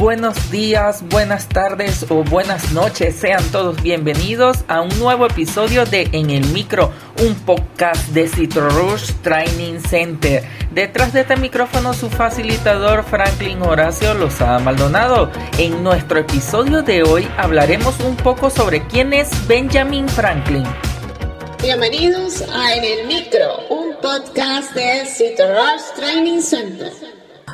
buenos días, buenas tardes o buenas noches. Sean todos bienvenidos a un nuevo episodio de En el Micro, un podcast de Citrorush Training Center. Detrás de este micrófono su facilitador Franklin Horacio Lozada Maldonado. En nuestro episodio de hoy hablaremos un poco sobre quién es Benjamin Franklin. Bienvenidos a En el Micro, un podcast de Citrorush Training Center.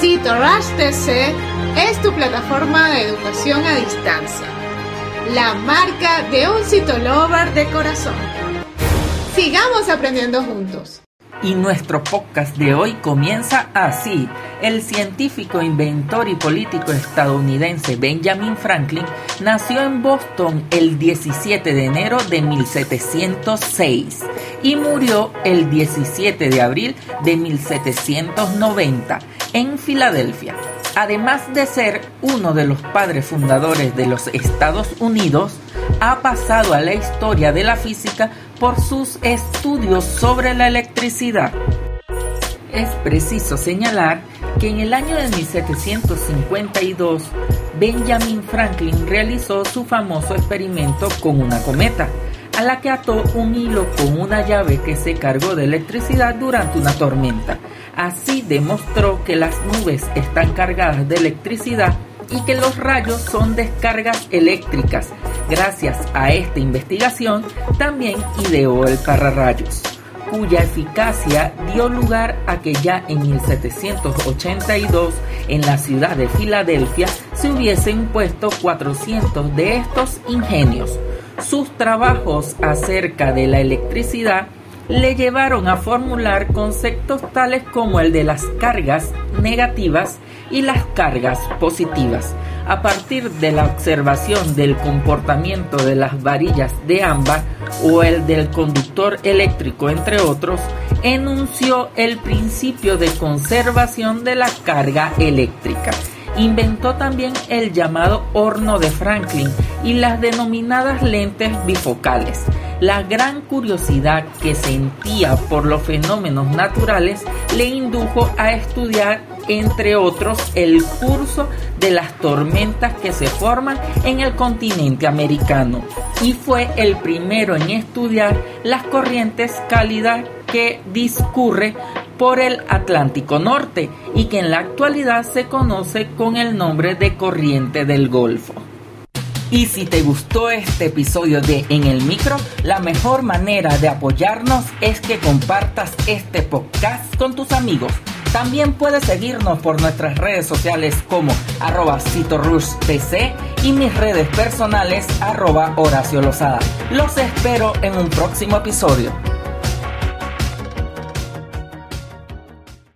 Cito Rush TC es tu plataforma de educación a distancia. La marca de un citolover de corazón. Sigamos aprendiendo juntos. Y nuestro podcast de hoy comienza así. El científico, inventor y político estadounidense Benjamin Franklin nació en Boston el 17 de enero de 1706 y murió el 17 de abril de 1790 en Filadelfia. Además de ser uno de los padres fundadores de los Estados Unidos, ha pasado a la historia de la física por sus estudios sobre la electricidad. Es preciso señalar que en el año de 1752 Benjamin Franklin realizó su famoso experimento con una cometa, a la que ató un hilo con una llave que se cargó de electricidad durante una tormenta. Así demostró que las nubes están cargadas de electricidad y que los rayos son descargas eléctricas. Gracias a esta investigación también ideó el pararrayos, cuya eficacia dio lugar a que ya en 1782 en la ciudad de Filadelfia se hubiesen puesto 400 de estos ingenios. Sus trabajos acerca de la electricidad le llevaron a formular conceptos tales como el de las cargas negativas y las cargas positivas. A partir de la observación del comportamiento de las varillas de ámbar o el del conductor eléctrico, entre otros, enunció el principio de conservación de la carga eléctrica. Inventó también el llamado horno de Franklin y las denominadas lentes bifocales. La gran curiosidad que sentía por los fenómenos naturales le indujo a estudiar, entre otros, el curso de las tormentas que se forman en el continente americano y fue el primero en estudiar las corrientes cálidas que discurre por el Atlántico Norte y que en la actualidad se conoce con el nombre de corriente del Golfo. Y si te gustó este episodio de En el Micro, la mejor manera de apoyarnos es que compartas este podcast con tus amigos. También puedes seguirnos por nuestras redes sociales como arroba TC y mis redes personales arroba Horacio Lozada. Los espero en un próximo episodio.